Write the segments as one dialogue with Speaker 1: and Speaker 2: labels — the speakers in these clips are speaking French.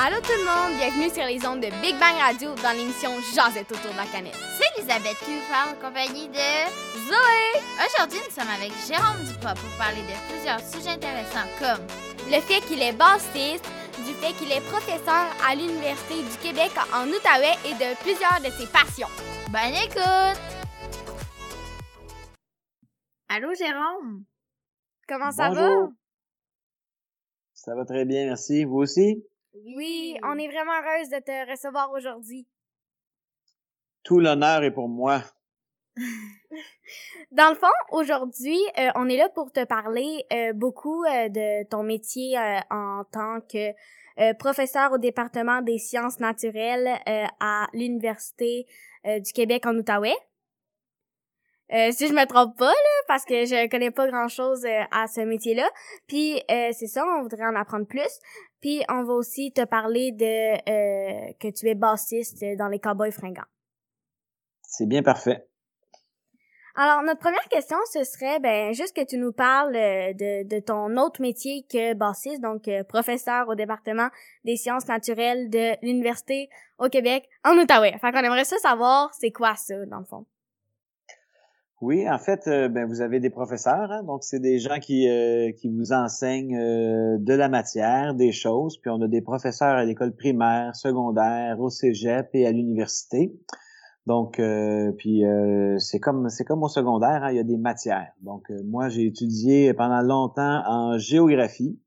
Speaker 1: Allô tout le monde, bienvenue sur les ondes de Big Bang Radio dans l'émission Jazette autour de la canette.
Speaker 2: C'est Elisabeth parle en compagnie de
Speaker 1: Zoé!
Speaker 2: Aujourd'hui, nous sommes avec Jérôme Dupont pour parler de plusieurs sujets intéressants comme
Speaker 1: Le fait qu'il est bassiste, du fait qu'il est professeur à l'Université du Québec en Outaouais et de plusieurs de ses passions.
Speaker 2: Bonne écoute! Allô Jérôme?
Speaker 1: Comment ça
Speaker 3: Bonjour. Ça va très bien, merci. Vous aussi?
Speaker 1: Oui, on est vraiment heureuse de te recevoir aujourd'hui.
Speaker 3: Tout l'honneur est pour moi.
Speaker 1: Dans le fond, aujourd'hui, euh, on est là pour te parler euh, beaucoup euh, de ton métier euh, en tant que euh, professeur au département des sciences naturelles euh, à l'Université euh, du Québec en Outaouais. Euh, si je me trompe pas, là, parce que je connais pas grand-chose euh, à ce métier-là. Puis, euh, c'est ça, on voudrait en apprendre plus. Puis, on va aussi te parler de euh, que tu es bassiste dans les Cowboys fringants.
Speaker 3: C'est bien parfait.
Speaker 1: Alors, notre première question, ce serait, ben, juste que tu nous parles euh, de, de ton autre métier que bassiste, donc professeur au département des sciences naturelles de l'Université au Québec en Outaouais. Fait qu'on aimerait ça savoir, c'est quoi ça, dans le fond?
Speaker 3: Oui, en fait, euh, ben, vous avez des professeurs, hein, donc c'est des gens qui, euh, qui vous enseignent euh, de la matière, des choses, puis on a des professeurs à l'école primaire, secondaire, au cégep et à l'université. Donc, euh, puis euh, c'est comme c'est comme au secondaire, hein, il y a des matières. Donc, euh, moi, j'ai étudié pendant longtemps en géographie.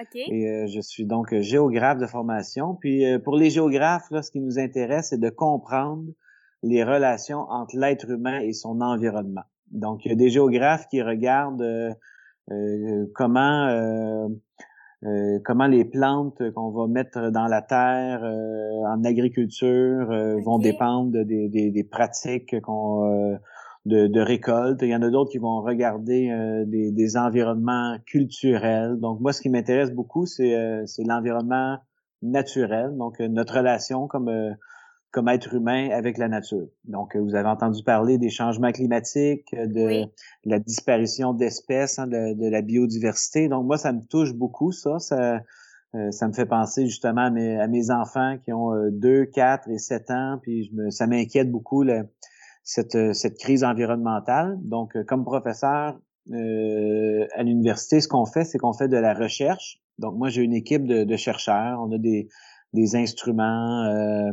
Speaker 1: OK.
Speaker 3: Et euh, je suis donc géographe de formation. Puis euh, pour les géographes, là, ce qui nous intéresse, c'est de comprendre les relations entre l'être humain et son environnement. Donc, il y a des géographes qui regardent euh, euh, comment euh, euh, comment les plantes qu'on va mettre dans la terre euh, en agriculture euh, vont dépendre de- des, des- des pratiques qu'on euh, de, de récolte. Il y en a d'autres qui vont regarder euh, des, des environnements culturels. Donc moi, ce qui m'intéresse beaucoup, c'est euh, c'est l'environnement naturel, donc notre relation comme euh, comme être humain avec la nature. Donc, euh, vous avez entendu parler des changements climatiques, euh, de
Speaker 1: Oui.
Speaker 3: la disparition d'espèces, hein, de, de la biodiversité. Donc, moi, ça me touche beaucoup, ça. Ça, euh, ça me fait penser justement à mes, à mes enfants qui ont euh, 2, 4 et 7 ans. Puis, je me, ça m'inquiète beaucoup, le- cette, euh, cette crise environnementale. Donc, comme professeur euh, à l'université, ce qu'on fait, c'est qu'on fait de la recherche. Donc, moi, j'ai une équipe de, de chercheurs. On a des, des instruments euh,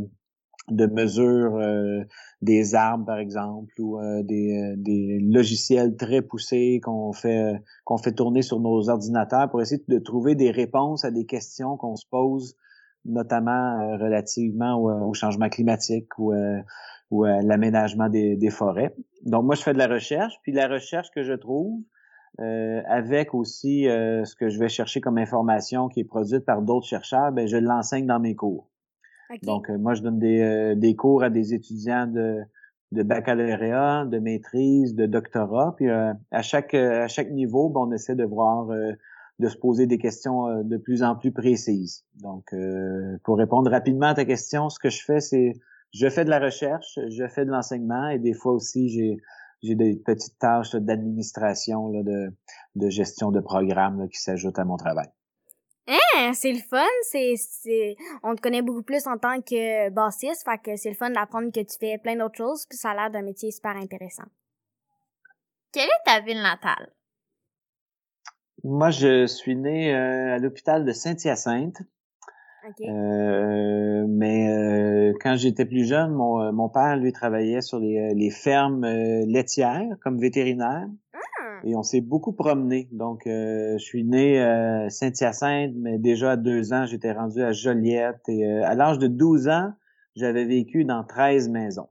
Speaker 3: de mesure euh, des arbres, par exemple, ou euh, des, euh, des logiciels très poussés qu'on fait euh, qu'on fait tourner sur nos ordinateurs pour essayer de trouver des réponses à des questions qu'on se pose, notamment euh, relativement au, au changement climatique ou, ou à l'aménagement des, des forêts. Donc moi, je fais de la recherche, puis la recherche que je trouve, euh, avec aussi euh, ce que je vais chercher comme information qui est produite par d'autres chercheurs, ben, je l'enseigne dans mes cours. Donc, euh, moi, je donne des, euh, des cours à des étudiants de, de baccalauréat, de maîtrise, de doctorat. Puis euh, à chaque euh, à chaque niveau, ben, on essaie de voir, euh, de se poser des questions euh, de plus en plus précises. Donc, pour répondre rapidement à ta question, ce que je fais, c'est je fais de la recherche, je fais de l'enseignement et des fois aussi j'ai j'ai des petites tâches d'administration, de, de gestion de programme là, qui s'ajoutent à mon travail.
Speaker 1: Hein, c'est le fun, c'est, c'est, on te connaît beaucoup plus en tant que bassiste, fait que c'est le fun d'apprendre que tu fais plein d'autres choses, puis ça a l'air d'un métier super intéressant.
Speaker 2: Quelle est ta ville natale?
Speaker 3: Moi, je suis né euh, à l'hôpital de Saint-Hyacinthe. Euh, mais euh, quand j'étais plus jeune, mon, mon père, lui, travaillait sur les, les fermes laitières comme vétérinaire.
Speaker 1: Ah.
Speaker 3: Et on s'est beaucoup promené. Donc, euh, je suis né à Saint-Hyacinthe, mais déjà à deux ans, j'étais rendu à Joliette. Et euh, à l'âge de 12 ans, j'avais vécu dans 13 maisons.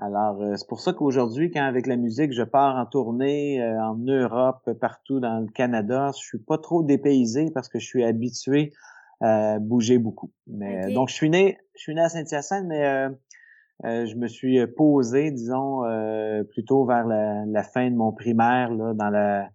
Speaker 3: Alors, euh, c'est pour ça qu'aujourd'hui, quand avec la musique, je pars en tournée euh, en Europe, partout dans le Canada, je suis pas trop dépaysé parce que je suis habitué à bouger beaucoup. Mais euh, donc, je suis né, je suis né à Saint-Hyacinthe, mais euh, euh, je me suis posé, disons, euh, plutôt vers la, la fin de mon primaire, là, dans la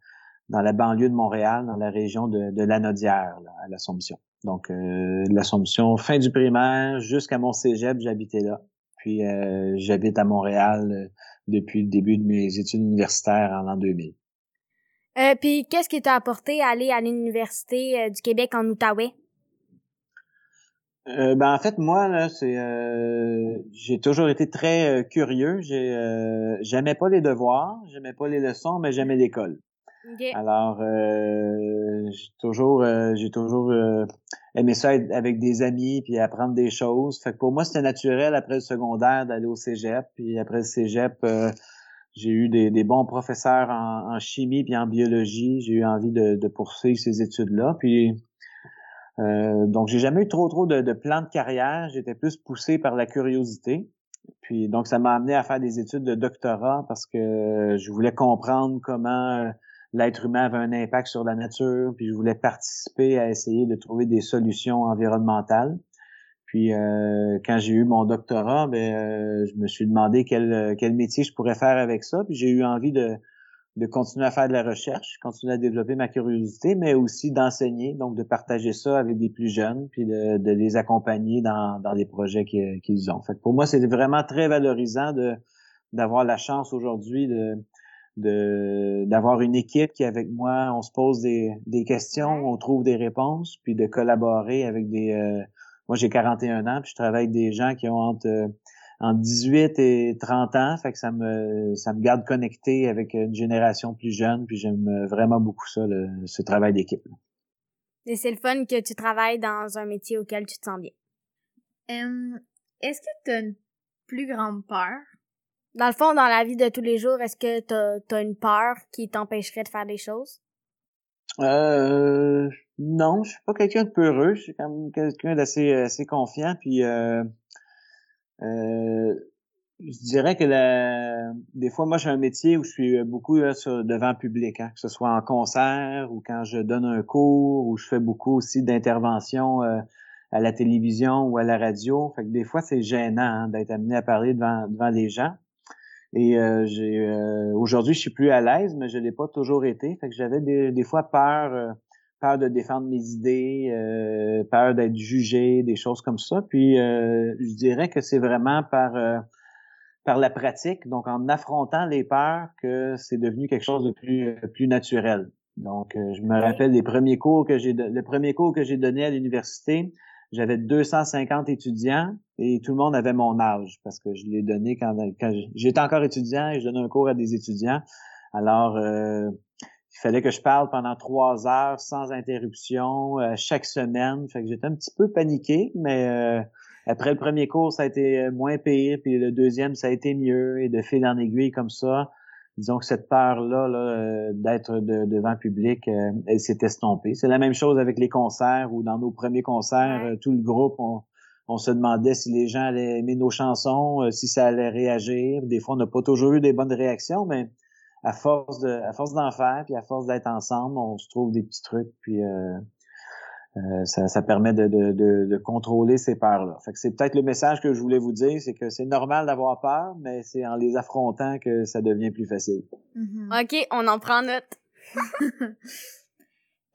Speaker 3: dans la banlieue de Montréal, dans la région de, de Lanaudière, là, à l'Assomption. Donc, euh, l'Assomption, fin du primaire, jusqu'à mon cégep, j'habitais là. Puis, euh, j'habite à Montréal euh, depuis le début de mes études universitaires en l'an 2000.
Speaker 1: Euh, puis qu'est-ce qui t'a apporté à aller à l'Université euh, du Québec en Outaouais?
Speaker 3: Euh, ben en fait moi là c'est euh, j'ai toujours été très euh, curieux. J'ai j'aimais pas les devoirs j'aimais pas les leçons mais j'aimais l'école. Alors j'ai toujours j'ai toujours aimé ça être avec des amis puis apprendre des choses. Fait que pour moi c'était naturel après le secondaire d'aller au cégep. Puis après le cégep j'ai eu des, des, bons professeurs en, chimie puis en biologie. J'ai eu envie de, de poursuivre ces études là puis euh, donc, j'ai jamais eu trop trop de, de plans de carrière. J'étais plus poussé par la curiosité. Puis donc, ça m'a amené à faire des études de doctorat parce que je voulais comprendre comment euh, l'être humain avait un impact sur la nature. Puis je voulais participer à essayer de trouver des solutions environnementales. Puis euh, quand j'ai eu mon doctorat, ben, je me suis demandé quel, quel métier je pourrais faire avec ça. Puis j'ai eu envie de, de continuer à faire de la recherche, continuer à développer ma curiosité, mais aussi d'enseigner, donc de partager ça avec des plus jeunes, puis de, de les accompagner dans, dans les projets qu'ils ont. Fait pour moi, c'est vraiment très valorisant de d'avoir la chance aujourd'hui de d'avoir une équipe qui avec moi, on se pose des, des questions, on trouve des réponses, puis de collaborer avec des... Euh, moi, j'ai 41 ans, puis je travaille avec des gens qui ont entre en 18 et 30 ans, fait que ça me ça me garde connecté avec une génération plus jeune, puis j'aime vraiment beaucoup ça, ce travail d'équipe.
Speaker 1: Et c'est le fun que tu travailles dans un métier auquel tu te sens bien.
Speaker 2: est-ce que tu as une plus grande peur?
Speaker 1: Dans le fond, dans la vie de tous les jours, est-ce que tu as, une peur qui t'empêcherait de faire des choses?
Speaker 3: Euh, non, je suis pas quelqu'un de peureux, je suis quand même quelqu'un d'assez assez confiant, puis euh, euh, je dirais que la... des fois, moi, j'ai un métier où je suis beaucoup devant le public, hein, que ce soit en concert ou quand je donne un cours, ou je fais beaucoup aussi d'interventions euh, à la télévision ou à la radio. Fait que des fois, c'est gênant hein, d'être amené à parler devant, devant les gens. Et euh, j'ai aujourd'hui, je suis plus à l'aise, mais je l'ai pas toujours été. Fait que j'avais des, des fois peur peur de défendre mes idées, euh, peur d'être jugé, des choses comme ça. Puis euh, je dirais que c'est vraiment par euh, par la pratique, donc en affrontant les peurs, que c'est devenu quelque chose de plus plus naturel. Donc je me rappelle des premiers cours que j'ai le premier cours que j'ai donné à l'université, j'avais 250 étudiants et tout le monde avait mon âge parce que je l'ai donné quand, quand j'étais encore étudiant et je donnais un cours à des étudiants. Alors il fallait que je parle pendant trois heures sans interruption euh, chaque semaine. Fait que j'étais un petit peu paniqué, mais euh, après le premier cours, ça a été euh, moins pire, puis le deuxième, ça a été mieux. Et de fil en aiguille comme ça, disons que cette peur-là -là, d'être devant le public, elle s'est estompée. C'est la même chose avec les concerts, où dans nos premiers concerts, tout le groupe, on, on, se demandait si les gens allaient aimer nos chansons, si ça allait réagir. Des fois, on n'a pas toujours eu des bonnes réactions, mais à force de à force d'en faire puis à force d'être ensemble on se trouve des petits trucs puis euh, euh, ça, ça, permet de, de, de, contrôler ces peurs-là. Fait que c'est peut-être le message que je voulais vous dire, c'est que c'est normal d'avoir peur, mais c'est en les affrontant que ça devient plus facile.
Speaker 1: Mm-hmm. OK, on en prend note.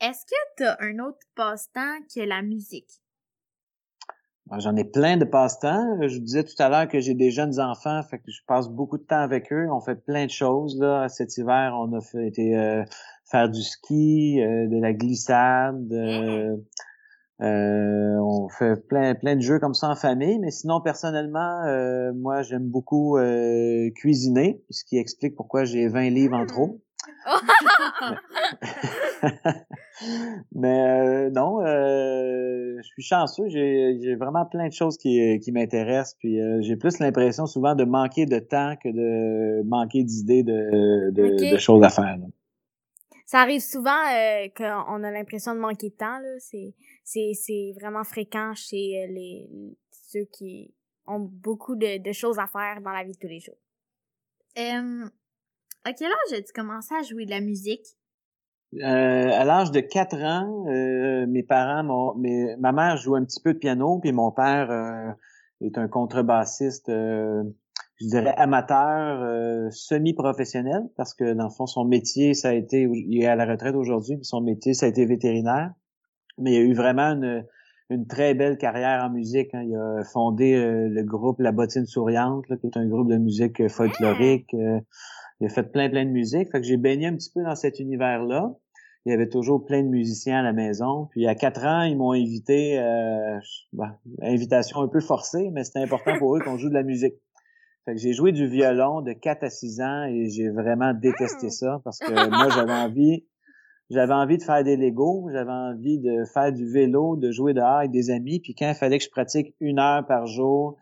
Speaker 2: Est-ce que tu as un autre passe-temps que la musique?
Speaker 3: J'en ai plein de passe-temps. Je vous disais tout à l'heure que j'ai des jeunes enfants, fait que je passe beaucoup de temps avec eux. On fait plein de choses. Là. Cet hiver, on a fait été, euh, faire du ski, euh, de la glissade. Euh, on fait plein plein de jeux comme ça en famille. Mais sinon, personnellement, moi, j'aime beaucoup cuisiner, ce qui explique pourquoi j'ai 20 livres en trop. Mais euh, non, euh, je suis chanceux. J'ai vraiment plein de choses qui, qui m'intéressent. Puis euh, j'ai plus l'impression souvent de manquer de temps que de manquer d'idées de, de, de, choses à faire.
Speaker 1: Ça arrive souvent qu'on a l'impression de manquer de temps. C'est vraiment fréquent chez les ceux qui ont beaucoup de, de, choses à faire dans la vie de tous les jours.
Speaker 2: À quel âge as-tu commencé à jouer de la musique?
Speaker 3: Euh, à l'âge de 4 ans, euh, mes parents, mes, ma mère joue un petit peu de piano, puis mon père euh, est un contrebassiste, je dirais amateur, semi-professionnel, parce que dans le fond, son métier, ça a été, il est à la retraite aujourd'hui, mais son métier, ça a été vétérinaire. Mais il a eu vraiment une, une très belle carrière en musique. Hein. Il a fondé le groupe La Bottine Souriante, qui est un groupe de musique folklorique. Il a fait plein, plein de musique. Fait que j'ai baigné un petit peu dans cet univers-là. il y avait toujours plein de musiciens à la maison. Puis à quatre ans, ils m'ont invité, euh, ben, invitation un peu forcée, mais c'était important pour eux qu'on joue de la musique. Fait que j'ai joué du violon de 4 à 6 ans et j'ai vraiment détesté ça parce que moi j'avais envie j'avais envie de faire des Legos, j'avais envie de faire du vélo, de jouer dehors avec des amis, puis quand il fallait que je pratique une heure par jour,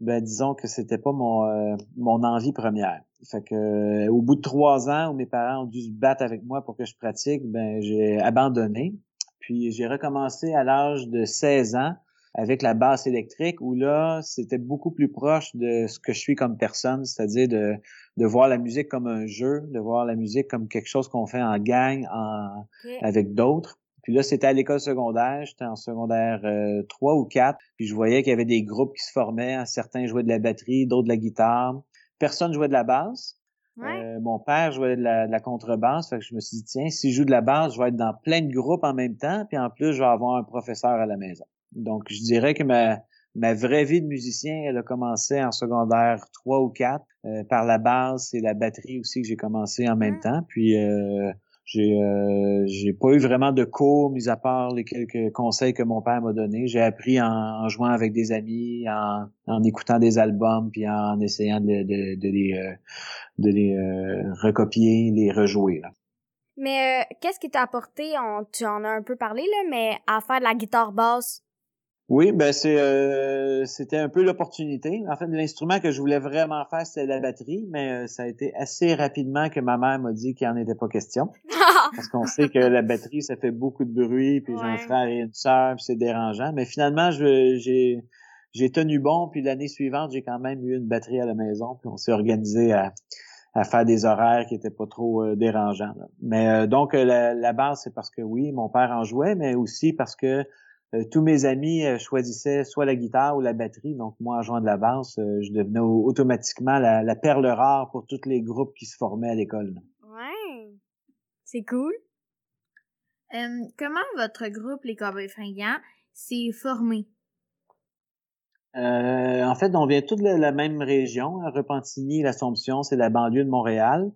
Speaker 3: ben disons que c'était pas mon euh, mon envie première. Fait que euh, au bout de trois ans où mes parents ont dû se battre avec moi pour que je pratique, ben j'ai abandonné. Puis j'ai recommencé à l'âge de 16 ans avec la basse électrique où là, c'était beaucoup plus proche de ce que je suis comme personne, c'est-à-dire de, de voir la musique comme un jeu, de voir la musique comme quelque chose qu'on fait en gang, en, avec d'autres. Puis là, c'était à l'école secondaire, j'étais en secondaire euh, 3 ou 4, puis je voyais qu'il y avait des groupes qui se formaient, certains jouaient de la batterie, d'autres de la guitare. Personne jouait de la basse. Euh, mon père jouait de la, de la, contrebasse, fait que je me suis dit, tiens, si je joue de la basse, je vais être dans plein de groupes en même temps, puis en plus, je vais avoir un professeur à la maison. Donc, je dirais que ma, ma vraie vie de musicien, elle a commencé en secondaire 3 ou 4, euh, par la basse et la batterie aussi que j'ai commencé en même temps. Puis, euh, j'ai euh, pas eu vraiment de cours, mis à part les quelques conseils que mon père m'a donnés. J'ai appris en, jouant avec des amis, en, en, écoutant des albums, puis en essayant de, de, de les, euh, de les euh, recopier, les rejouer. Là.
Speaker 1: Mais qu'est-ce qui t'a apporté, on, tu en as un peu parlé, là, mais à faire de la guitare basse?
Speaker 3: Oui, ben c'est euh, c'était un peu l'opportunité. En fait, l'instrument que je voulais vraiment faire, c'était la batterie, mais euh, ça a été assez rapidement que ma mère m'a dit qu'il en était pas question. parce qu'on sait que la batterie, ça fait beaucoup de bruit, puis j'ai un frère et une sœur, puis c'est dérangeant. Mais finalement, j'ai j'ai tenu bon, puis l'année suivante, j'ai quand même eu une batterie à la maison, puis on s'est organisé à, à faire des horaires qui étaient pas trop euh, dérangeants. Mais donc la, la base, c'est parce que oui, mon père en jouait, mais aussi parce que tous mes amis euh, choisissaient soit la guitare ou la batterie. Donc moi, en jouant de la basse, euh, je devenais automatiquement la, perle rare pour tous les groupes qui se formaient à l'école.
Speaker 1: Ouais, c'est cool.
Speaker 2: comment votre groupe, les Cowboys fringants, s'est formé?
Speaker 3: en fait, on vient tous de la, même région, hein, Repentigny, l'Assomption, c'est la banlieue de Montréal.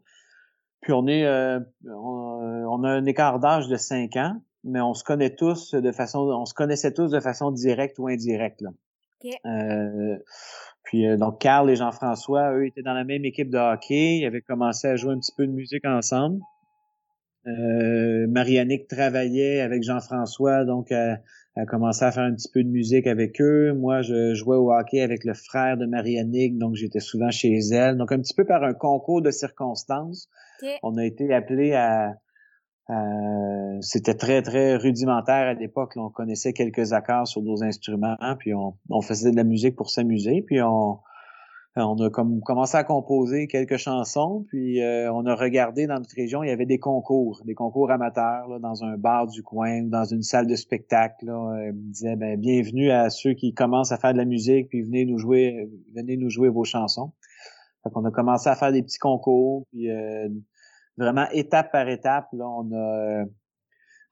Speaker 3: Puis on est, on, a un écart d'âge de 5 ans mais on se connaît tous de façon, on se connaissait tous de façon directe ou indirecte. Là. Euh, puis euh, donc Carl et Jean-François, eux étaient dans la même équipe de hockey, ils avaient commencé à jouer un petit peu de musique ensemble. Euh, Marianique travaillait avec Jean-François, donc elle a commencé à faire un petit peu de musique avec eux. Moi, je jouais au hockey avec le frère de Marianique, donc j'étais souvent chez elle. Donc un petit peu par un concours de circonstances, on a été appelé à euh, c'était très, très rudimentaire à l'époque. On connaissait quelques accords sur nos instruments, puis on, faisait de la musique pour s'amuser, puis on, on a comme commencé à composer quelques chansons, puis euh, on a regardé dans notre région, il y avait des concours, des concours amateurs là, dans un bar du coin, dans une salle de spectacle. Là, euh, disait ben, bienvenue à ceux qui commencent à faire de la musique, puis venez nous jouer, venez nous jouer vos chansons. Fait qu'on a commencé à faire des petits concours, puis vraiment étape par étape. Là, on a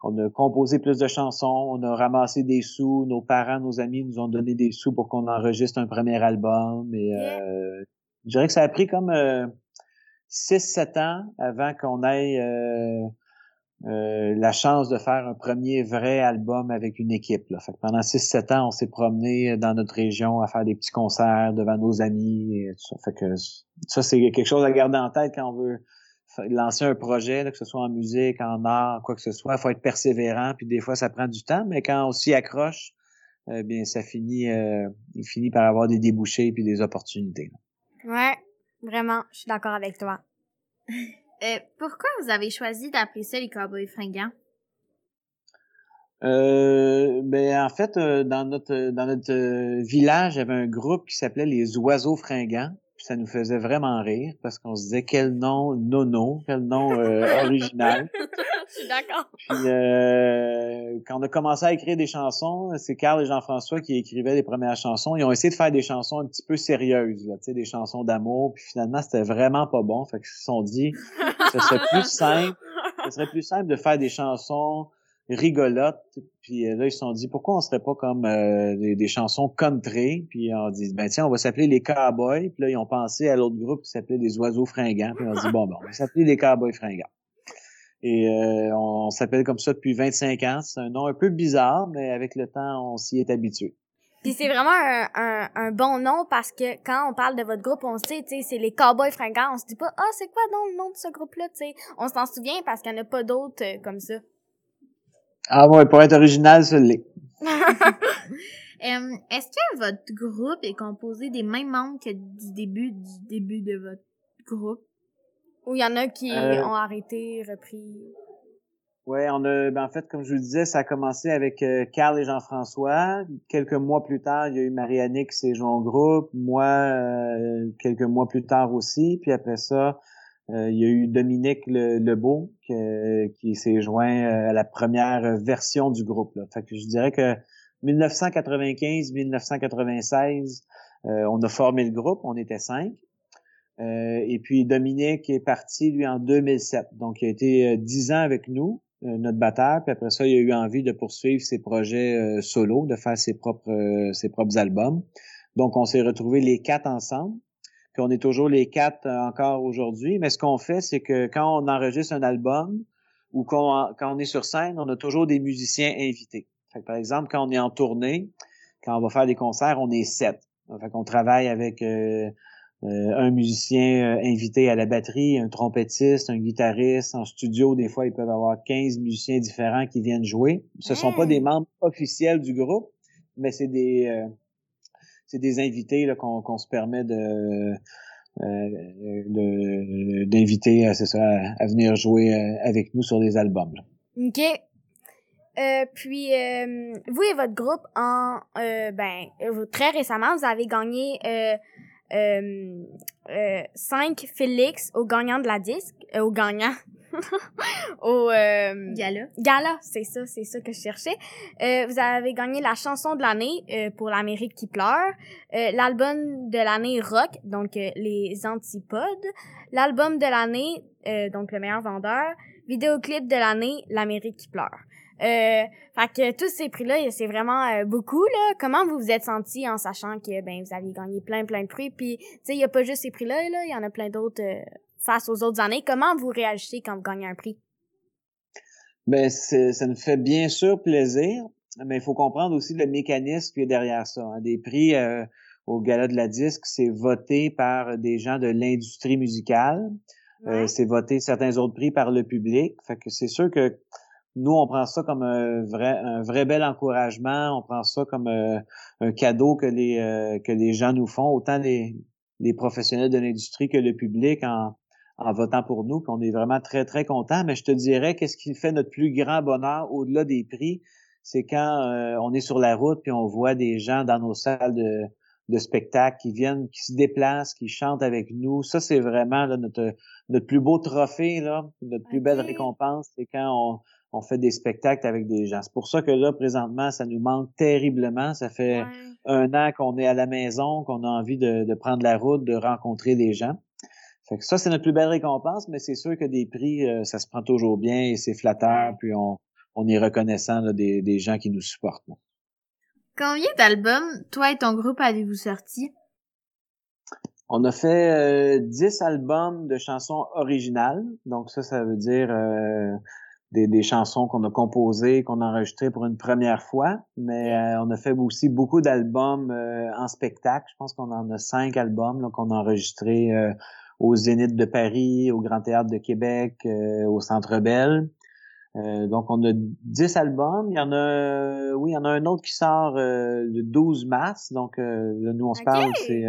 Speaker 3: on a composé plus de chansons, on a ramassé des sous, nos parents, nos amis nous ont donné des sous pour qu'on enregistre un premier album. Et euh, je dirais que ça a pris comme euh, 6-7 ans avant qu'on ait euh, euh, la chance de faire un premier vrai album avec une équipe. Là. Fait que pendant 6-7 ans, on s'est promené dans notre région à faire des petits concerts devant nos amis et tout ça. Fait que ça, c'est quelque chose à garder en tête quand on veut lancer un projet, que ce soit en musique, en art, quoi que ce soit, il faut être persévérant, puis des fois ça prend du temps, mais quand on s'y accroche, euh, bien ça finit, euh, il finit par avoir des débouchés puis des opportunités.
Speaker 1: Ouais, vraiment, je suis d'accord avec toi.
Speaker 2: euh, pourquoi vous avez choisi d'appeler ça les cowboys fringants?
Speaker 3: Euh, ben en fait, euh, dans notre dans notre village, il y avait un groupe qui s'appelait les Oiseaux fringants ça nous faisait vraiment rire parce qu'on se disait quel nom nono, quel nom euh, original.
Speaker 1: Je suis d'accord.
Speaker 3: Puis euh, quand on a commencé à écrire des chansons, c'est Carl et Jean-François qui écrivaient les premières chansons. Ils ont essayé de faire des chansons un petit peu sérieuses, là, des chansons d'amour. Puis finalement, c'était vraiment pas bon. Fait qu'ils se sont dit, ce serait plus simple, ce serait plus simple de faire des chansons rigolote. Puis euh, là, ils se sont dit, pourquoi on serait pas comme euh, des, chansons country? Puis on dit, ben tiens, on va s'appeler les Cowboys. Puis là, ils ont pensé à l'autre groupe qui s'appelait les Oiseaux fringants. Puis on dit, bon, ben, on va s'appeler les Cowboys fringants. Et euh, on, s'appelle comme ça depuis 25 ans. C'est un nom un peu bizarre, mais avec le temps, on s'y est habitué.
Speaker 1: Puis c'est vraiment un, un, bon nom parce que quand on parle de votre groupe, on sait, tu sais, c'est les Cowboys fringants. On se dit pas, ah, c'est quoi donc le nom de ce groupe-là, tu sais? On s'en souvient parce qu'il n'y en a pas d'autres comme ça.
Speaker 3: Ah ouais, pour être original, ça l'est.
Speaker 2: Est-ce que votre groupe est composé des mêmes membres que du début du début de votre groupe?
Speaker 1: Ou il y en a qui euh. ont arrêté, repris?
Speaker 3: Ouais, on a, ben en fait, comme je vous disais, ça a commencé avec euh, Carl et Jean-François. Quelques mois plus tard, il y a eu Marie-Annick qui s'est joint au groupe. Moi, euh, quelques mois plus tard aussi. Puis après ça, euh, il y a eu Dominique Le, Lebeau qui, s'est joint à la première version du groupe. Là. Fait je dirais que 1995-1996, on a formé le groupe. On était cinq. et puis Dominique est parti, lui, en 2007. Donc, il a été dix ans avec nous. Euh, notre batteur. Puis après ça, il a eu envie de poursuivre ses projets euh, solo, de faire ses propres euh, ses propres albums. Donc, on s'est retrouvés les quatre ensemble. Puis on est toujours les quatre encore aujourd'hui. Mais ce qu'on fait, c'est que quand on enregistre un album ou quand on est sur scène, on a toujours des musiciens invités. Fait par exemple, quand on est en tournée, quand on va faire des concerts, on est sept. Fait qu'on travaille avec euh, un musicien euh, invité à la batterie, un trompettiste, un guitariste. En studio, des fois, ils peuvent avoir 15 musiciens différents qui viennent jouer. Ce sont pas des hmm. membres officiels du groupe, mais c'est des euh, c'est des invités qu'on se permet de d'inviter à, à, venir jouer avec nous sur des albums.
Speaker 1: OK. puis vous et votre groupe en ben très récemment vous avez gagné euh, euh, 5 Félix au gagnant de la disque, euh, au gagnant, au euh,
Speaker 2: gala.
Speaker 1: Gala, c'est ça, c'est ça que je cherchais. Euh, vous avez gagné la chanson de l'année euh, pour l'Amérique qui pleure, l'album de l'année rock, donc les Antipodes, l'album de l'année, donc le meilleur vendeur, vidéoclip de l'année, l'Amérique qui pleure. Euh, fait que tous ces prix-là, c'est vraiment euh, beaucoup, là. Comment vous vous êtes senti en sachant que, ben, vous aviez gagné plein, plein de prix, puis, tu sais, il y a pas juste ces prix-là, là, il y en a plein d'autres euh, face aux autres années. Comment vous réagissez quand vous gagnez un prix?
Speaker 3: Ben, ça nous fait bien sûr plaisir, mais il faut comprendre aussi le mécanisme qui est derrière ça. Hein. Des prix euh, au Gala de la disque, c'est voté par des gens de l'industrie musicale. c'est voté certains autres prix par le public. Fait que c'est sûr que nous, on prend ça comme un vrai, un vrai bel encouragement. On prend ça comme euh, un cadeau que les euh, que les gens nous font, autant les, les professionnels de l'industrie que le public en, en votant pour nous. Puis on est vraiment très très contents. Mais je te dirais qu'est-ce qui fait notre plus grand bonheur au-delà des prix, c'est quand euh, on est sur la route puis on voit des gens dans nos salles de de spectacle qui viennent, qui se déplacent, qui chantent avec nous. Ça, c'est vraiment notre, notre plus beau trophée, là, notre plus belle récompense. C'est quand on, on fait des spectacles avec des gens. C'est pour ça que là, présentement, ça nous manque terriblement. Ça fait un an qu'on est à la maison, qu'on a envie de, prendre la route, de rencontrer des gens. Fait que ça, c'est notre plus belle récompense, mais c'est sûr que des prix, euh, ça se prend toujours bien et c'est flatteur, puis on, on est reconnaissant des, des gens qui nous supportent.
Speaker 2: Combien d'albums, toi et ton groupe, avez-vous sorti?
Speaker 3: On a fait euh, 10 albums de chansons originales. Donc ça, ça veut dire euh, des, chansons qu'on a composées, qu'on a enregistrées pour une première fois, mais euh, on a fait aussi beaucoup d'albums en spectacle. Je pense qu'on en a cinq albums qu'on a enregistrés au Zénith de Paris, au Grand Théâtre de Québec, au Centre Bell. donc on a dix albums. Il y en a, oui, il y en a un autre qui sort le 12 mars. Donc là, nous on se parle, c'est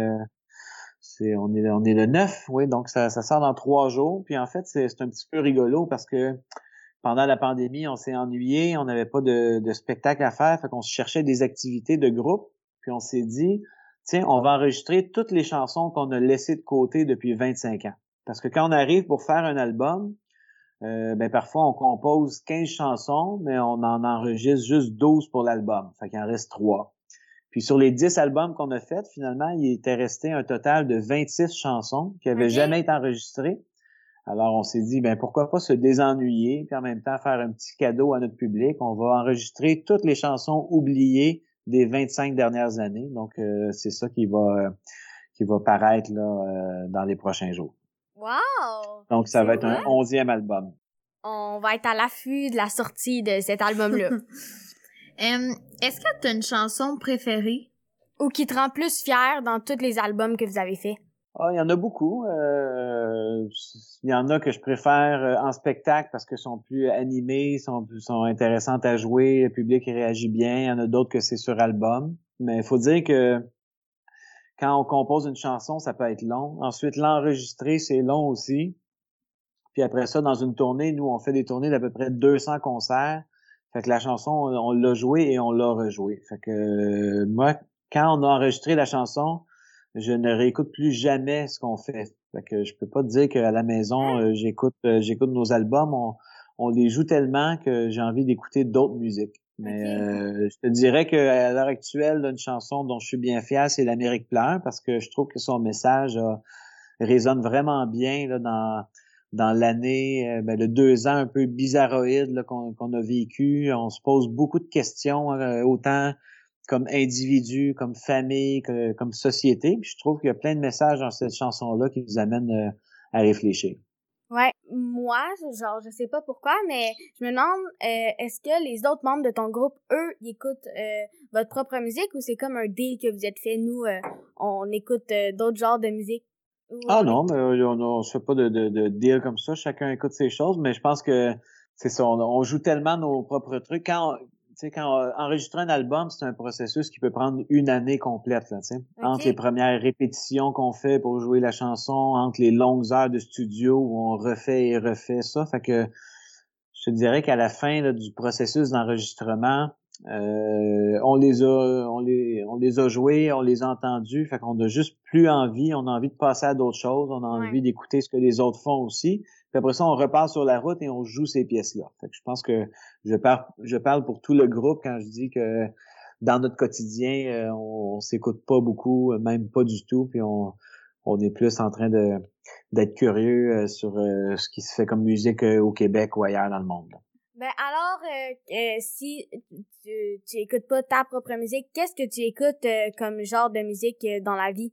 Speaker 3: c'est on est on est le 9, oui, donc ça, ça sort dans trois jours. Puis en fait, c'est un petit peu rigolo parce que pendant la pandémie, on s'est ennuyé, on n'avait pas de, spectacle à faire, fait qu'on se cherchait des activités de groupe, puis on s'est dit, tiens, on va enregistrer toutes les chansons qu'on a laissées de côté depuis 25 ans. Parce que quand on arrive pour faire un album, euh, ben parfois on compose 15 chansons, mais on en enregistre juste 12 pour l'album. Fait qu'il en reste 3. Puis sur les 10 albums qu'on a faits, finalement, il était resté un total de 26 chansons qui n'avaient jamais été enregistrées. Alors, on s'est dit, ben pourquoi pas se désennuyer, puis en même temps faire un petit cadeau à notre public. On va enregistrer toutes les chansons oubliées des 25 dernières années. Donc, euh, c'est ça qui va qui va paraître là euh, dans les prochains jours.
Speaker 1: Wow!
Speaker 3: Donc, ça va être un onzième album.
Speaker 1: On va être à l'affût de la sortie de cet album-là.
Speaker 2: Est-ce que tu as une chanson préférée?
Speaker 1: Ou qui te rend plus fier dans tous les albums que vous avez faits?
Speaker 3: Ah, il y en a beaucoup. Euh, il y en a que je préfère euh, en spectacle parce que sont plus animés, sont, sont intéressantes à jouer, le public réagit bien. Il y en a d'autres que c'est sur album. Mais il faut dire que quand on compose une chanson, ça peut être long. Ensuite, l'enregistrer, c'est long aussi. Puis après ça, dans une tournée, nous, on fait des tournées d'à peu près 200 concerts. Fait que la chanson, on, l'a jouée et on l'a rejouée. Fait que moi, quand on a enregistré la chanson, je ne réécoute plus jamais ce qu'on fait. Fait que je peux pas te dire qu'à la maison, hein? euh, j'écoute euh, j'écoute nos albums. On, on, les joue tellement que j'ai envie d'écouter d'autres musiques. Mais euh, je te dirais qu'à l'heure actuelle, une chanson dont je suis bien fier, c'est l'Amérique pleure parce que je trouve que son message résonne vraiment bien là, dans dans l'année, ben, le deux ans un peu bizarroïde qu'on a vécu. On se pose beaucoup de questions, autant comme individu, comme famille, comme société. Puis je trouve qu'il y a plein de messages dans cette chanson-là qui nous amènent euh, à réfléchir.
Speaker 1: Ouais, moi, genre, je sais pas pourquoi, mais je me demande, euh, est-ce que les autres membres de ton groupe, eux, ils écoutent euh, votre propre musique ou c'est comme un deal que vous êtes fait, nous, on écoute d'autres genres de musique?
Speaker 3: ah non, mais on, on, se fait pas de, de, de, deal comme ça, chacun écoute ses choses, mais je pense que c'est ça, on, on, joue tellement nos propres trucs. Quand, sais, quand euh, enregistrer un album, c'est un processus qui peut prendre une année complète, là, tu sais. Entre les premières répétitions qu'on fait pour jouer la chanson, entre les longues heures de studio où on refait et refait ça. Fait que je te dirais qu'à la fin du processus d'enregistrement, euh, on les a on les on les a joués, on les a entendus, fait qu'on a juste plus envie, on a envie de passer à d'autres choses, on a envie d'écouter ce que les autres font aussi. Après ça, on repart sur la route et on joue ces pièces-là. Fait que je pense que je parle, je parle pour tout le groupe quand je dis que dans notre quotidien, euh, on, s'écoute pas beaucoup, même pas du tout, puis on, on est plus en train de d'être curieux euh, sur euh, ce qui se fait comme musique au Québec ou ailleurs dans le monde.
Speaker 1: Ben alors, si tu, tu écoutes pas ta propre musique, qu'est-ce que tu écoutes comme genre de musique dans la vie?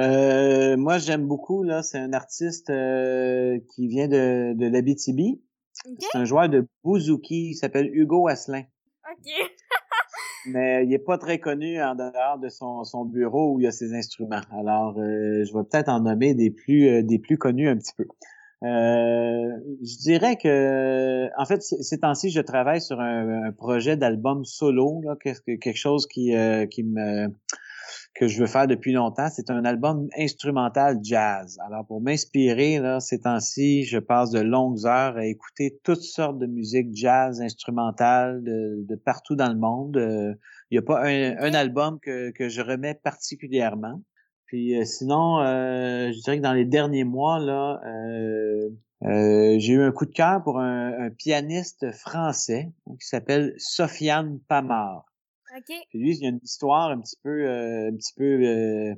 Speaker 3: Euh, moi, j'aime beaucoup, là, c'est un artiste euh, qui vient de, de l'Abitibi. C'est un joueur de bouzouki, il s'appelle Hugo Asselin.
Speaker 1: OK.
Speaker 3: Mais il est pas très connu en dehors de son, son bureau où il y a ses instruments. Alors, euh, je vais peut-être en nommer des plus euh, des plus connus un petit peu. je dirais que, en fait, ces temps-ci, je travaille sur un, un projet d'album solo, là, quelque chose qui qui me que je veux faire depuis longtemps. C'est un album instrumental jazz. Alors, pour m'inspirer, là, ces temps-ci, je passe de longues heures à écouter toutes sortes de musique jazz instrumentale de, de partout dans le monde. Euh, il n'y a pas un, un, album que, que je remets particulièrement. Puis euh, sinon, euh, je dirais que dans les derniers mois, là, euh, j'ai eu un coup de cœur pour un, un pianiste français qui s'appelle Sofiane Pamar. lui, il y a une histoire un petit peu, euh, un petit peu euh,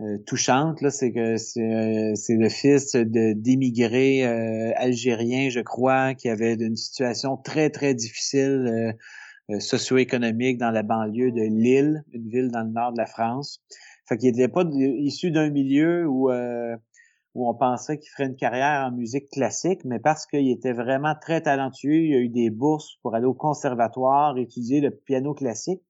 Speaker 3: euh, touchante. Là, c'est que c'est, c'est le fils de d'émigrés algériens, je crois, qui avait une situation très très difficile socio-économique dans la banlieue de Lille, une ville dans le nord de la France. Fait qu'il n'était pas issu d'un milieu où où on pensait qu'il ferait une carrière en musique classique, mais parce qu'il était vraiment très talentueux, il a eu des bourses pour aller au conservatoire, étudier le piano classique.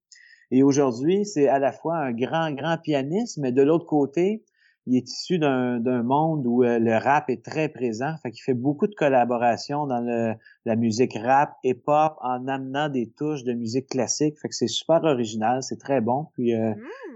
Speaker 3: Et aujourd'hui, c'est à la fois un grand, grand pianiste, mais de l'autre côté, il est issu d'un monde où euh, le rap est très présent, fait qu'il fait beaucoup de collaborations dans le, la musique rap et pop en amenant des touches de musique classique, fait que c'est super original, c'est très bon. Puis euh,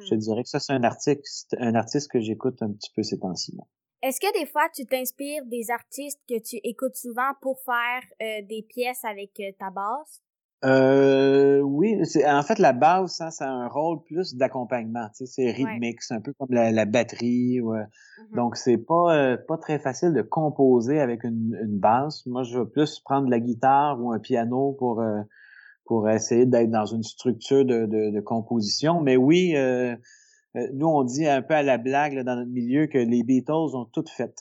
Speaker 3: je hmm. dirais que ça c'est un artiste, un artiste que j'écoute un petit peu ces temps-ci.
Speaker 1: Est-ce que des fois tu t'inspires des artistes que tu écoutes souvent pour faire euh, des pièces avec euh, ta basse?
Speaker 3: Euh, oui, c'est en fait la basse, hein, ça a un rôle plus d'accompagnement. Tu sais, c'est rythmique, c'est un peu comme la, batterie. Ouais. Mm-hmm. Donc c'est pas euh, pas très facile de composer avec une, une basse. Moi, je vais plus prendre la guitare ou un piano pour pour essayer d'être dans une structure de, de, de composition. Mais oui, nous, on dit un peu à la blague dans notre milieu que les Beatles ont tout fait.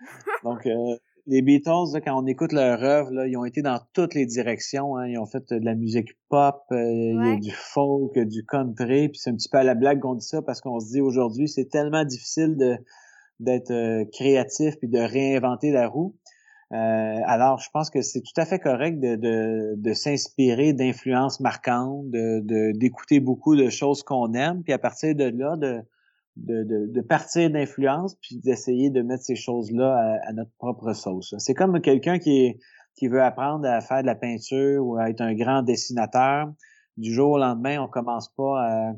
Speaker 3: Donc, euh, les Beatles, quand on écoute leur œuvre, ils ont été dans toutes les directions. Hein. Ils ont fait de la musique pop, euh, il y a du folk, du country. Puis c'est un petit peu à la blague qu'on dit ça parce qu'on se dit aujourd'hui, c'est tellement difficile de d'être créatif puis de réinventer la roue. Alors, je pense que c'est tout à fait correct de, de, de s'inspirer d'influences marquantes, de d'écouter beaucoup de choses qu'on aime, puis à partir de là, de, de, partir d'influence, puis d'essayer de mettre ces choses-là à, notre propre sauce. C'est comme quelqu'un qui, qui veut apprendre à faire de la peinture ou à être un grand dessinateur. Du jour au lendemain, on commence pas à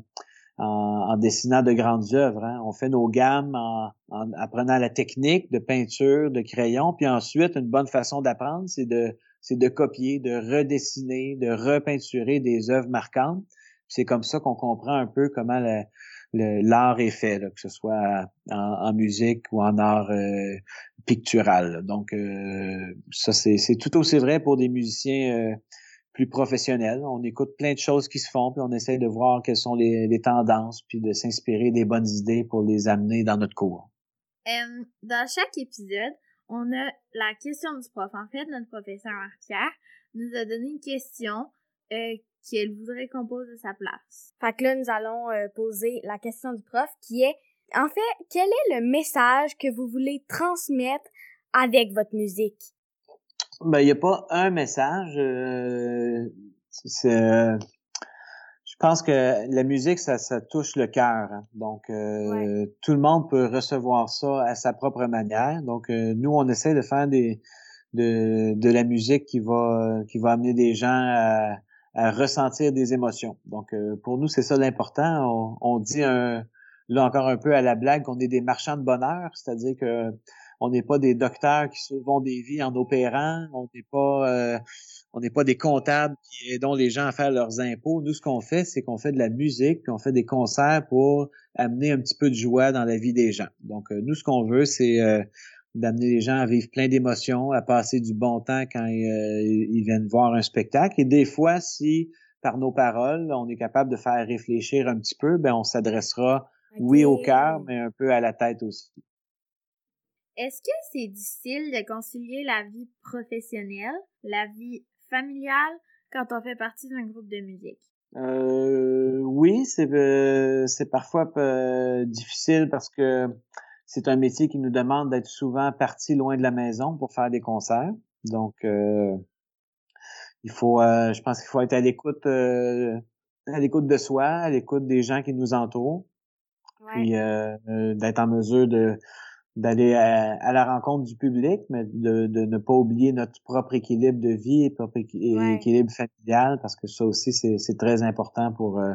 Speaker 3: en, dessinant de grandes œuvres. Hein. On fait nos gammes en, apprenant la technique de peinture, de crayon, puis ensuite, une bonne façon d'apprendre, c'est de c'est de copier, de redessiner, de repeinturer des œuvres marquantes. C'est comme ça qu'on comprend un peu comment l'art est fait, que ce soit en, musique ou en art euh, pictural. Donc, euh, ça, c'est tout aussi vrai pour des musiciens euh, plus professionnel. On écoute plein de choses qui se font, puis on essaie de voir quelles sont les, tendances, puis de s'inspirer des bonnes idées pour les amener dans notre cours.
Speaker 2: dans chaque épisode, on a la question du prof. En fait, notre professeur Pierre nous a donné une question euh, qu'elle voudrait qu'on pose à sa place.
Speaker 1: Fait que là, nous allons euh, poser la question du prof qui est, en fait, quel est le message que vous voulez transmettre avec votre musique?
Speaker 3: Ben, il n'y a pas un message. Euh, euh, je pense que la musique, ça, ça touche le cœur. Hein. Donc, euh, tout le monde peut recevoir ça à sa propre manière. Donc, nous, on essaie de faire des de, de la musique qui va qui va amener des gens à, à ressentir des émotions. Donc, pour nous, c'est ça l'important. On, on dit un, là encore un peu à la blague qu'on est des marchands de bonheur, c'est-à-dire que on n'est pas des docteurs qui sauvent des vies en opérant. On n'est pas, euh, on n'est pas des comptables qui aident les gens à faire leurs impôts. Nous, ce qu'on fait, c'est qu'on fait de la musique, puis on fait des concerts pour amener un petit peu de joie dans la vie des gens. Donc, euh, nous, ce qu'on veut, c'est euh, d'amener les gens à vivre plein d'émotions, à passer du bon temps quand ils viennent voir un spectacle. Et des fois, si par nos paroles, on est capable de faire réfléchir un petit peu, ben on s'adressera, oui, au cœur, mais un peu à la tête aussi.
Speaker 2: Est-ce que c'est difficile de concilier la vie professionnelle, la vie familiale, quand on fait partie d'un groupe de musique?
Speaker 3: Euh, oui, c'est euh, c'est parfois euh, difficile parce que c'est un métier qui nous demande d'être souvent parti loin de la maison pour faire des concerts. Donc, euh, il faut, je pense qu'il faut être à l'écoute, à l'écoute de soi, à l'écoute des gens qui nous entourent, ouais. puis d'être en mesure de d'aller à, la rencontre du public, mais de, de, ne pas oublier notre propre équilibre de vie et propre équilibre familial, parce que ça aussi, c'est très important pour euh,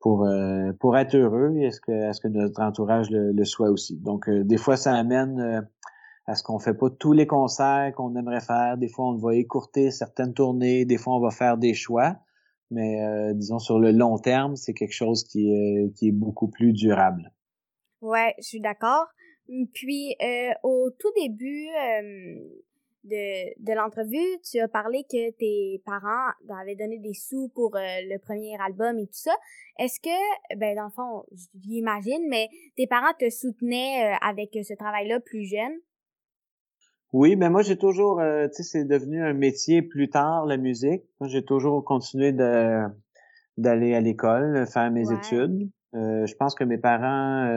Speaker 3: pour euh, pour être heureux et est-ce que est-ce que notre entourage le, soit aussi. Donc, euh, des fois, ça amène à ce qu'on fait pas tous les concerts qu'on aimerait faire. Des fois, on va écourter certaines tournées. Des fois, on va faire des choix. Mais disons, sur le long terme, c'est quelque chose qui est, qui est beaucoup plus durable.
Speaker 1: Ouais, je suis d'accord. Puis, euh, au tout début euh, de, de l'entrevue, tu as parlé que tes parents avaient donné des sous pour euh, le premier album et tout ça. Est-ce que, ben dans le fond, j'imagine, mais tes parents te soutenaient avec ce travail-là plus jeune?
Speaker 3: Oui, mais moi j'ai toujours, tu sais, c'est devenu un métier plus tard la musique. Moi j'ai toujours continué de d'aller à l'école, faire mes études. je pense que mes parents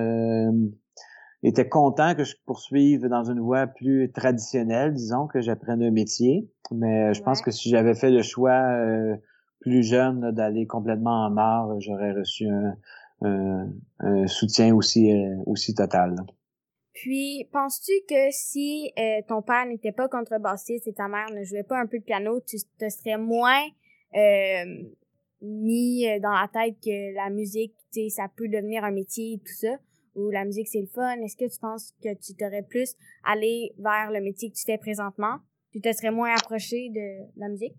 Speaker 3: était content que je poursuive dans une voie plus traditionnelle, disons, que j'apprenne un métier. Mais euh, je pense que si j'avais fait le choix euh, plus jeune d'aller complètement en art, j'aurais reçu un, soutien aussi, euh, aussi total.
Speaker 1: Puis, penses-tu que si ton père n'était pas contrebassiste et ta mère ne jouait pas un peu de piano, tu te serais moins mis dans la tête que la musique, tu sais, ça peut devenir un métier et tout ça? Ou la musique c'est le fun, est-ce que tu penses que tu t'aurais plus allé vers le métier que tu fais présentement? Tu te serais moins approché de la musique?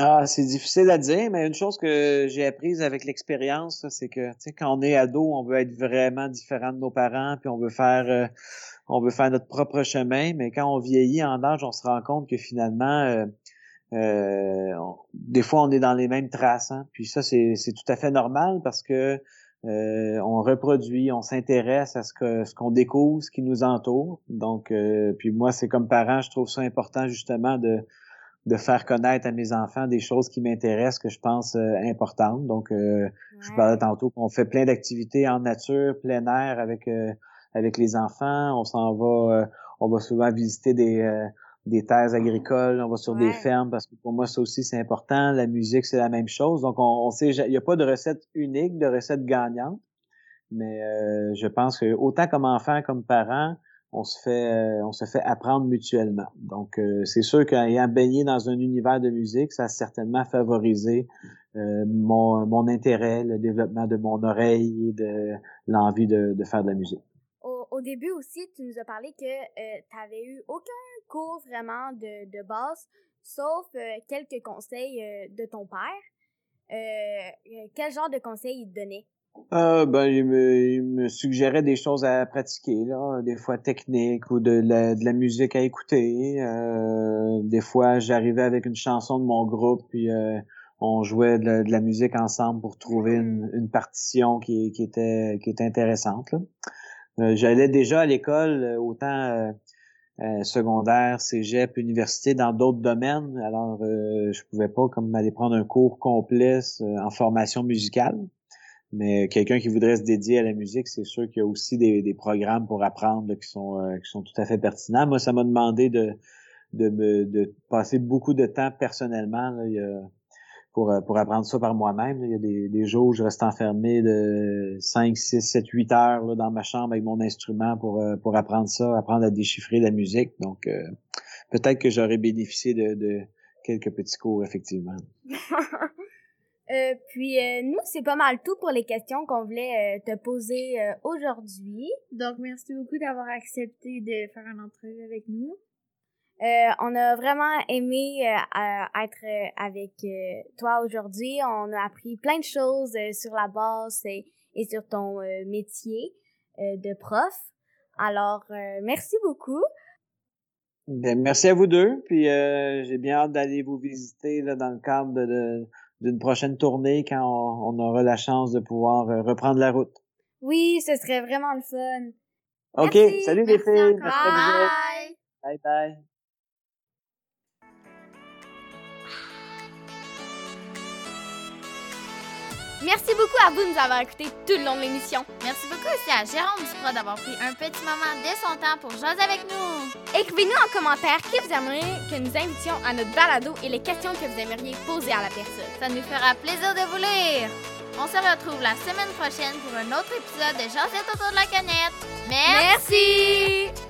Speaker 3: Ah, c'est difficile à dire, mais une chose que j'ai apprise avec l'expérience, c'est que quand on est ado, on veut être vraiment différent de nos parents, puis on veut faire euh, on veut faire notre propre chemin, mais quand on vieillit en âge, on se rend compte que finalement euh, euh, des fois on est dans les mêmes traces, hein. puis ça c'est tout à fait normal parce que euh, on reproduit, on s'intéresse à ce que ce qu'on découvre, ce qui nous entoure. Donc, euh, puis moi, c'est comme parent, je trouve ça important justement de de faire connaître à mes enfants des choses qui m'intéressent, que je pense euh, importantes. Donc, je parlais tantôt qu'on fait plein d'activités en nature, plein air avec avec les enfants. On s'en va, on va souvent visiter des des terres agricoles, on va sur des fermes parce que pour moi ça aussi c'est important. La musique c'est la même chose. Donc on, on sait, il n'y a pas de recette unique, de recette gagnante, mais euh, je pense que autant comme enfant comme parent, on se fait euh, on se fait apprendre mutuellement. Donc euh, c'est sûr qu'ayant baigné dans un univers de musique, ça a certainement favorisé mon, mon intérêt, le développement de mon oreille et de l'envie de, de faire de la musique
Speaker 1: au début aussi, tu nous as parlé que euh, tu n'avais eu aucun cours vraiment de, de base, sauf euh, quelques conseils euh, de ton père. quel genre de conseils il te donnait?
Speaker 3: ben, il me, me, suggérait des choses à pratiquer, là, des fois techniques ou de la, de la musique à écouter. des fois, j'arrivais avec une chanson de mon groupe, puis on jouait de la, musique ensemble pour trouver une, hmm. une partition qui, qui, était, qui était intéressante. Là. Euh, j'allais déjà à l'école, euh, autant euh, secondaire, cégep, université, dans d'autres domaines. Alors, je pouvais pas comme aller prendre un cours complet en formation musicale. Mais quelqu'un qui voudrait se dédier à la musique, c'est sûr qu'il y a aussi des, des programmes pour apprendre qui sont qui sont tout à fait pertinents. Moi, ça m'a demandé de de, me, de passer beaucoup de temps personnellement. Là. Il y a, pour, euh, pour apprendre ça par moi-même. Il y a des, des, jours où je reste enfermé de 5, 6, 7, 8 heures là, dans ma chambre avec mon instrument pour, euh, pour apprendre ça, apprendre à déchiffrer la musique. Donc, euh, peut-être que j'aurais bénéficié de, de, quelques petits cours, effectivement.
Speaker 1: euh, puis, nous, c'est pas mal tout pour les questions qu'on voulait te poser aujourd'hui.
Speaker 2: Donc, merci beaucoup d'avoir accepté de faire une entrevue avec nous.
Speaker 1: Euh, on a vraiment aimé euh, être euh, avec toi aujourd'hui. On a appris plein de choses sur la base et, sur ton métier de prof. Alors, merci beaucoup.
Speaker 3: Ben, merci à vous deux. Puis j'ai bien hâte d'aller vous visiter là, dans le cadre d'une prochaine tournée quand on, aura la chance de pouvoir reprendre la route.
Speaker 1: Oui, ce serait vraiment le fun.
Speaker 3: OK, salut les filles.
Speaker 1: Bye.
Speaker 3: Bye bye.
Speaker 1: Merci beaucoup à vous de nous avoir écoutés tout le long de l'émission.
Speaker 2: Merci beaucoup aussi à Jérôme Duprat d'avoir pris un petit moment de son temps pour jaser avec nous.
Speaker 1: Écrivez-nous en commentaire qui vous aimeriez que nous invitions à notre balado et les questions que vous aimeriez poser à la personne.
Speaker 2: Ça nous fera plaisir de vous lire. On se retrouve la semaine prochaine pour un autre épisode de Josette autour de la canette. Merci.